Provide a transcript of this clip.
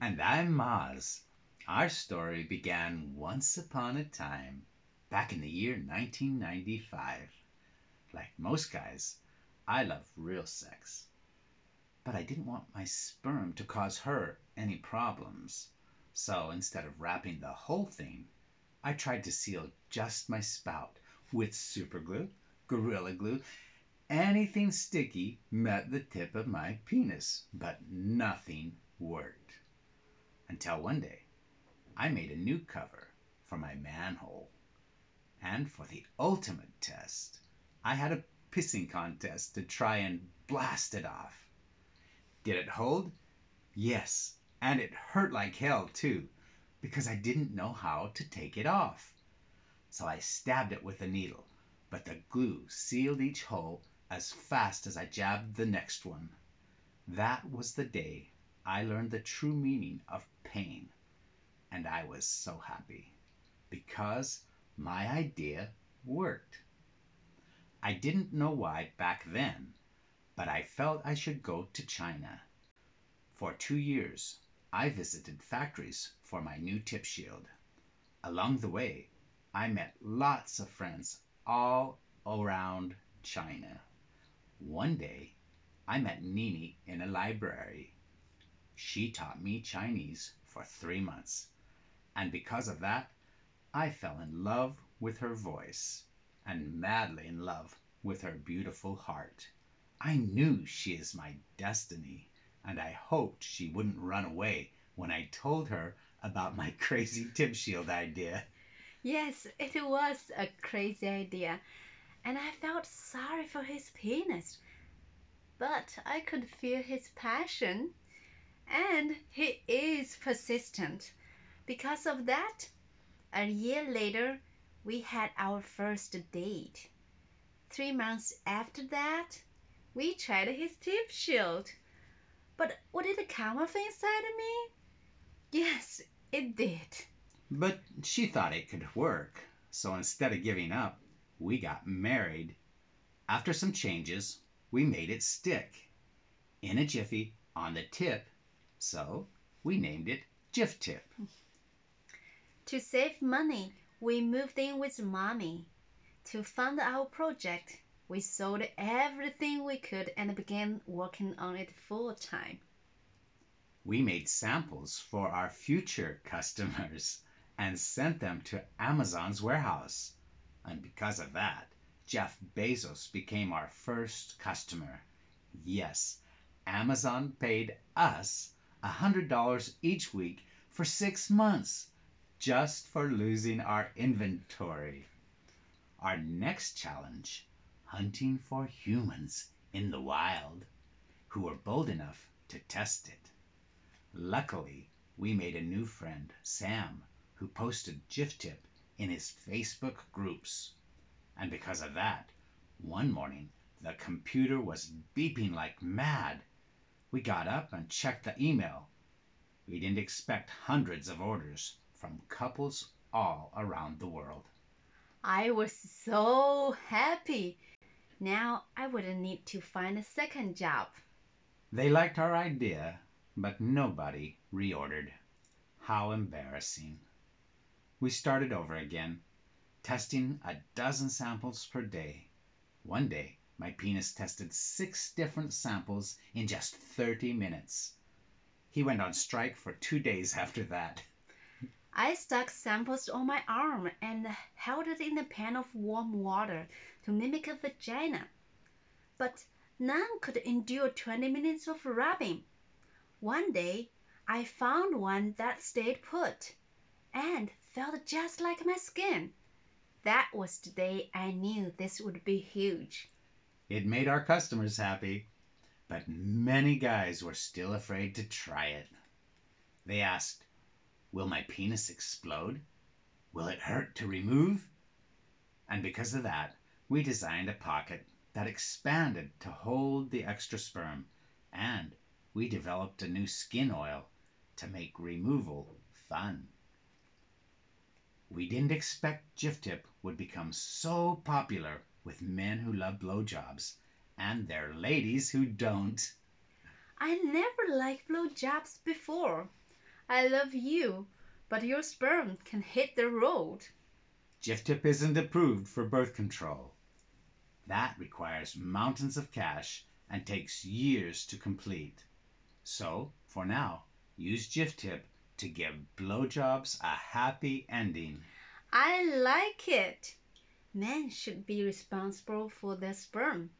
And I'm Maz. Our story began once upon a time, back in the year 1995. Like most guys, I love real sex. But I didn't want my sperm to cause her any problems. So instead of wrapping the whole thing, I tried to seal just my spout with superglue, gorilla glue, anything sticky met the tip of my penis, but nothing worked. Until one day, I made a new cover for my manhole. And for the ultimate test, I had a pissing contest to try and blast it off. Did it hold? Yes, and it hurt like hell too, because I didn't know how to take it off. So I stabbed it with a needle, but the glue sealed each hole as fast as I jabbed the next one. That was the day I learned the true meaning of pain, and I was so happy because my idea worked. I didn't know why back then, but I felt I should go to China. For two years, I visited factories for my new tip shield. Along the way, I met lots of friends all around China. One day, I met Nini in a library. She taught me Chinese for three months, and because of that, I fell in love with her voice and madly in love with her beautiful heart. I knew she is my destiny, and I hoped she wouldn't run away when I told her about my crazy tip shield idea. Yes, it was a crazy idea, and I felt sorry for his penis. But I could feel his passion, and he is persistent. Because of that, a year later, we had our first date. Three months after that, we tried his tip shield. But would it come off inside of me? Yes, it did. But she thought it could work, so instead of giving up, we got married. After some changes, we made it stick in a jiffy on the tip, so we named it Jiff Tip. To save money, we moved in with mommy. To fund our project, we sold everything we could and began working on it full time. We made samples for our future customers and sent them to Amazon's warehouse. And because of that, Jeff Bezos became our first customer. Yes, Amazon paid us $100 each week for six months just for losing our inventory. Our next challenge hunting for humans in the wild who were bold enough to test it. Luckily, we made a new friend, Sam, who posted Jif Tip in his Facebook groups. And because of that, one morning the computer was beeping like mad. We got up and checked the email. We didn't expect hundreds of orders from couples all around the world. I was so happy. Now I wouldn't need to find a second job. They liked our idea, but nobody reordered. How embarrassing. We started over again, testing a dozen samples per day. One day, my penis tested six different samples in just 30 minutes. He went on strike for two days after that. I stuck samples on my arm and held it in a pan of warm water to mimic a vagina. But none could endure 20 minutes of rubbing. One day, I found one that stayed put and felt just like my skin. That was the day I knew this would be huge. It made our customers happy, but many guys were still afraid to try it. They asked, Will my penis explode? Will it hurt to remove? And because of that, we designed a pocket that expanded to hold the extra sperm, and we developed a new skin oil to make removal fun. We didn't expect Jif Tip would become so popular with men who love blowjobs and their ladies who don't. I never liked blowjobs before. I love you, but your sperm can hit the road. Jif Tip isn't approved for birth control. That requires mountains of cash and takes years to complete. So, for now, use Jif Tip to give blowjobs a happy ending. I like it. Men should be responsible for their sperm.